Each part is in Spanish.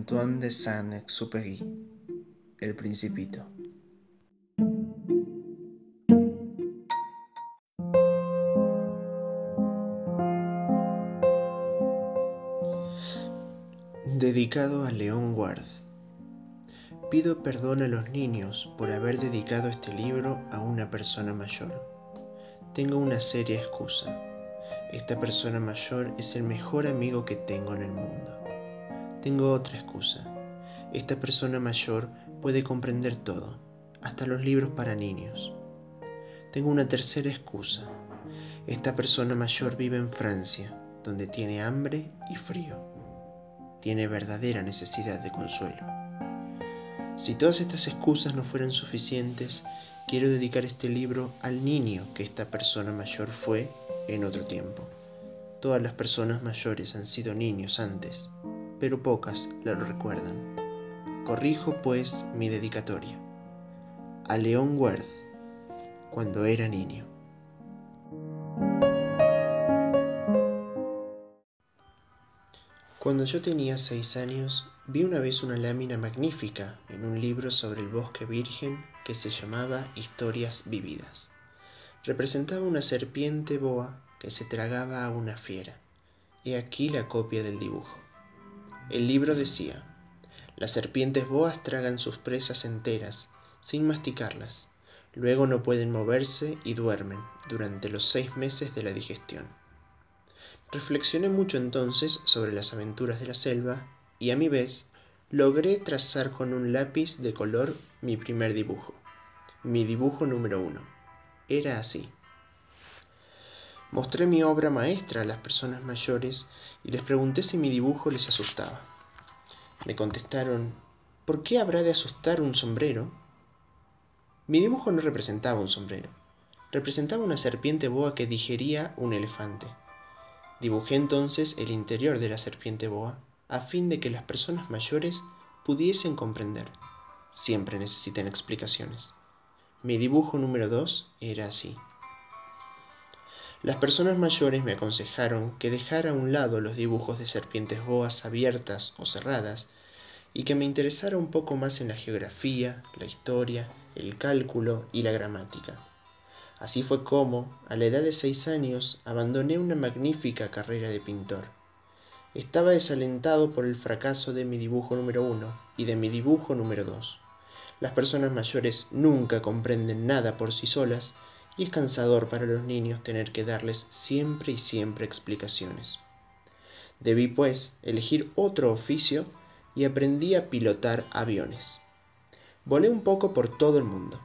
Antoine de Saint-Exupéry, El Principito. Dedicado a León Ward. Pido perdón a los niños por haber dedicado este libro a una persona mayor. Tengo una seria excusa. Esta persona mayor es el mejor amigo que tengo en el mundo. Tengo otra excusa. Esta persona mayor puede comprender todo, hasta los libros para niños. Tengo una tercera excusa. Esta persona mayor vive en Francia, donde tiene hambre y frío. Tiene verdadera necesidad de consuelo. Si todas estas excusas no fueran suficientes, quiero dedicar este libro al niño que esta persona mayor fue en otro tiempo. Todas las personas mayores han sido niños antes pero pocas lo recuerdan. Corrijo pues mi dedicatoria. A León Worth, cuando era niño. Cuando yo tenía seis años, vi una vez una lámina magnífica en un libro sobre el bosque virgen que se llamaba Historias Vividas. Representaba una serpiente boa que se tragaba a una fiera. He aquí la copia del dibujo. El libro decía, las serpientes boas tragan sus presas enteras, sin masticarlas. Luego no pueden moverse y duermen durante los seis meses de la digestión. Reflexioné mucho entonces sobre las aventuras de la selva y a mi vez logré trazar con un lápiz de color mi primer dibujo, mi dibujo número uno. Era así. Mostré mi obra maestra a las personas mayores y les pregunté si mi dibujo les asustaba. Me contestaron, ¿por qué habrá de asustar un sombrero? Mi dibujo no representaba un sombrero, representaba una serpiente boa que digería un elefante. Dibujé entonces el interior de la serpiente boa a fin de que las personas mayores pudiesen comprender. Siempre necesitan explicaciones. Mi dibujo número dos era así. Las personas mayores me aconsejaron que dejara a un lado los dibujos de serpientes boas abiertas o cerradas y que me interesara un poco más en la geografía, la historia, el cálculo y la gramática. Así fue como, a la edad de seis años, abandoné una magnífica carrera de pintor. Estaba desalentado por el fracaso de mi dibujo número uno y de mi dibujo número dos. Las personas mayores nunca comprenden nada por sí solas y es cansador para los niños tener que darles siempre y siempre explicaciones. Debí, pues, elegir otro oficio y aprendí a pilotar aviones. Volé un poco por todo el mundo.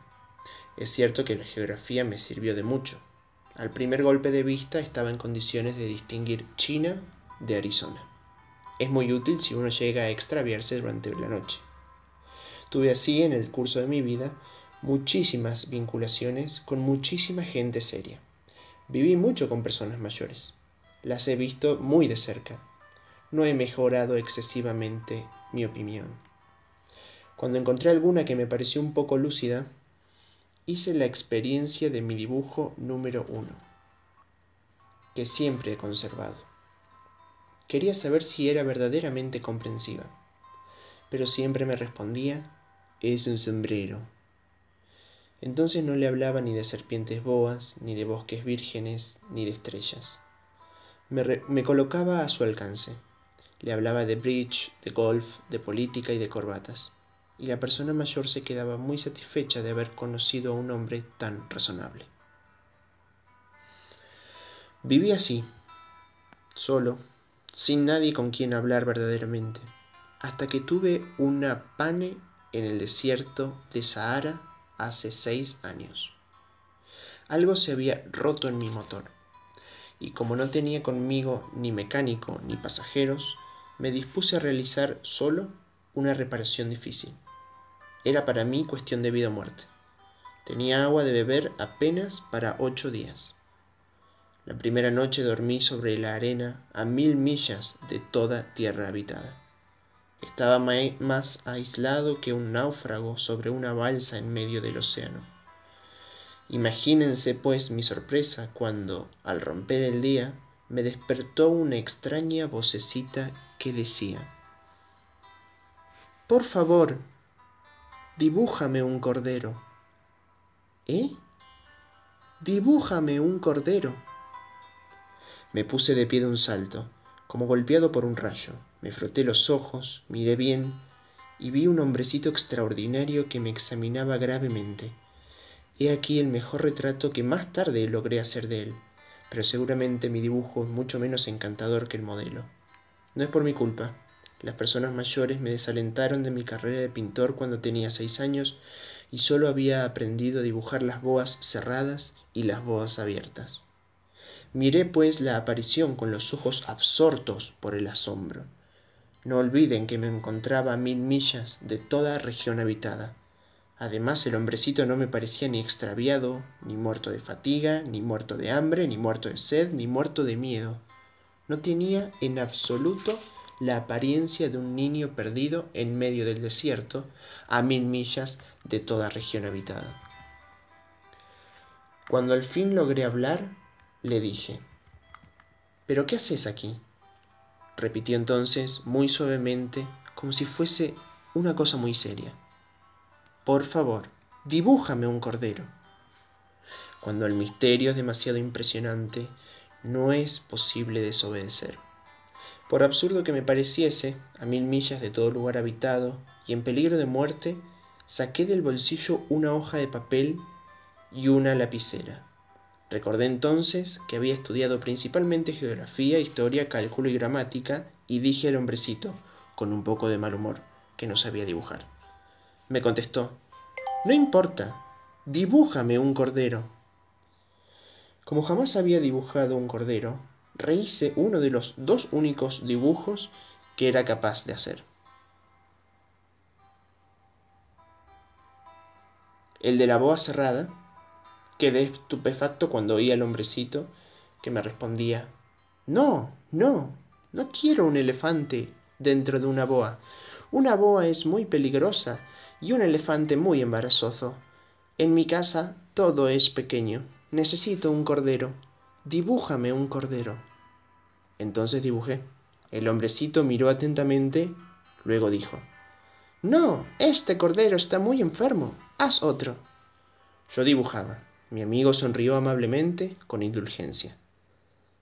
Es cierto que la geografía me sirvió de mucho. Al primer golpe de vista estaba en condiciones de distinguir China de Arizona. Es muy útil si uno llega a extraviarse durante la noche. Tuve así en el curso de mi vida muchísimas vinculaciones con muchísima gente seria. Viví mucho con personas mayores. Las he visto muy de cerca. No he mejorado excesivamente mi opinión. Cuando encontré alguna que me pareció un poco lúcida, hice la experiencia de mi dibujo número uno, que siempre he conservado. Quería saber si era verdaderamente comprensiva, pero siempre me respondía, es un sombrero. Entonces no le hablaba ni de serpientes boas, ni de bosques vírgenes, ni de estrellas. Me, colocaba a su alcance. Le hablaba de bridge, de golf, de política y de corbatas. Y la persona mayor se quedaba muy satisfecha de haber conocido a un hombre tan razonable. Viví así, solo, sin nadie con quien hablar verdaderamente, hasta que tuve una pane en el desierto de Sahara hace seis años. Algo se había roto en mi motor, y como no tenía conmigo ni mecánico ni pasajeros, me dispuse a realizar solo una reparación difícil. Era para mí cuestión de vida o muerte. Tenía agua de beber apenas para ocho días. La primera noche dormí sobre la arena a mil millas de toda tierra habitada. Estaba más aislado que un náufrago sobre una balsa en medio del océano. Imagínense, pues, mi sorpresa cuando, al romper el día, me despertó una extraña vocecita que decía Por favor, dibújame un cordero. ¿Eh? Dibújame un cordero. Me puse de pie de un salto, como golpeado por un rayo. Me froté los ojos, miré bien y vi un hombrecito extraordinario que me examinaba gravemente. He aquí el mejor retrato que más tarde logré hacer de él, pero seguramente mi dibujo es mucho menos encantador que el modelo. No es por mi culpa. Las personas mayores me desalentaron de mi carrera de pintor cuando tenía seis años y solo había aprendido a dibujar las boas cerradas y las boas abiertas. Miré pues la aparición con los ojos absortos por el asombro. No olviden que me encontraba a mil millas de toda región habitada. Además el hombrecito no me parecía ni extraviado, ni muerto de fatiga, ni muerto de hambre, ni muerto de sed, ni muerto de miedo. No tenía en absoluto la apariencia de un niño perdido en medio del desierto, a mil millas de toda región habitada. Cuando al fin logré hablar, le dije, ¿Pero qué haces aquí? Repitió entonces muy suavemente, como si fuese una cosa muy seria. Por favor, dibújame un cordero. Cuando el misterio es demasiado impresionante, no es posible desobedecer. Por absurdo que me pareciese, a mil millas de todo lugar habitado y en peligro de muerte, saqué del bolsillo una hoja de papel y una lapicera. Recordé entonces que había estudiado principalmente geografía, historia, cálculo y gramática y dije al hombrecito, con un poco de mal humor, que no sabía dibujar. Me contestó, No importa, dibújame un cordero. Como jamás había dibujado un cordero, rehice uno de los dos únicos dibujos que era capaz de hacer. El de la boa cerrada, quedé estupefacto cuando oí al hombrecito que me respondía No, no, no quiero un elefante dentro de una boa. Una boa es muy peligrosa y un elefante muy embarazoso. En mi casa todo es pequeño. Necesito un cordero. Dibújame un cordero. Entonces dibujé. El hombrecito miró atentamente, luego dijo No, este cordero está muy enfermo. Haz otro. Yo dibujaba. Mi amigo sonrió amablemente, con indulgencia.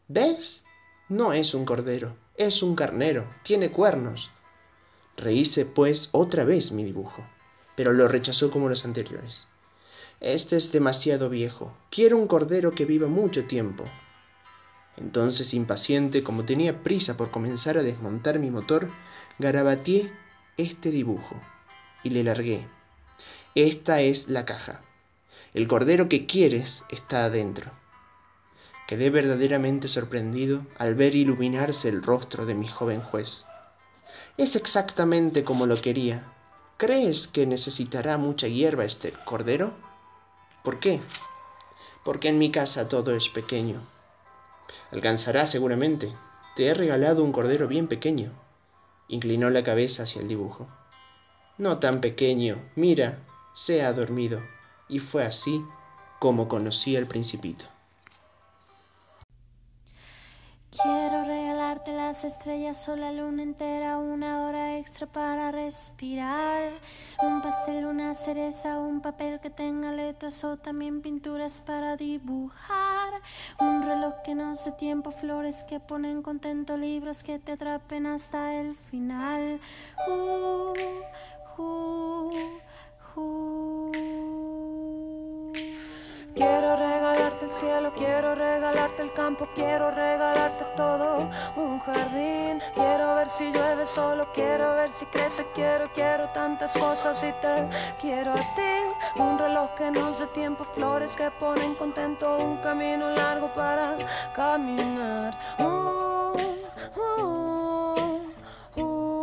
¿Ves? No es un cordero, es un carnero, tiene cuernos. Rehice, pues, otra vez mi dibujo, pero lo rechazó como los anteriores. Este es demasiado viejo. Quiero un cordero que viva mucho tiempo. Entonces, impaciente, como tenía prisa por comenzar a desmontar mi motor, garabateé este dibujo y le largué. Esta es la caja. El cordero que quieres está adentro. Quedé verdaderamente sorprendido al ver iluminarse el rostro de mi joven juez. Es exactamente como lo quería. ¿Crees que necesitará mucha hierba este cordero? ¿Por qué? Porque en mi casa todo es pequeño. Alcanzará seguramente. Te he regalado un cordero bien pequeño. Inclinó la cabeza hacia el dibujo. No tan pequeño. Mira, se ha dormido. Y fue así como conocí al principito. Quiero regalarte las estrellas o la luna entera, una hora extra para respirar. Un pastel, una cereza, un papel que tenga letras o también pinturas para dibujar. Un reloj que no sé tiempo, flores que ponen contento, libros que te atrapen hasta el final. Uh, uh, uh. Quiero regalarte el cielo, quiero regalarte el campo, quiero regalarte todo un jardín. Quiero ver si llueve solo, quiero ver si crece, quiero, quiero tantas cosas y te quiero a ti. Un reloj que no sé tiempo, flores que ponen contento, un camino largo para caminar. Uh, uh, uh.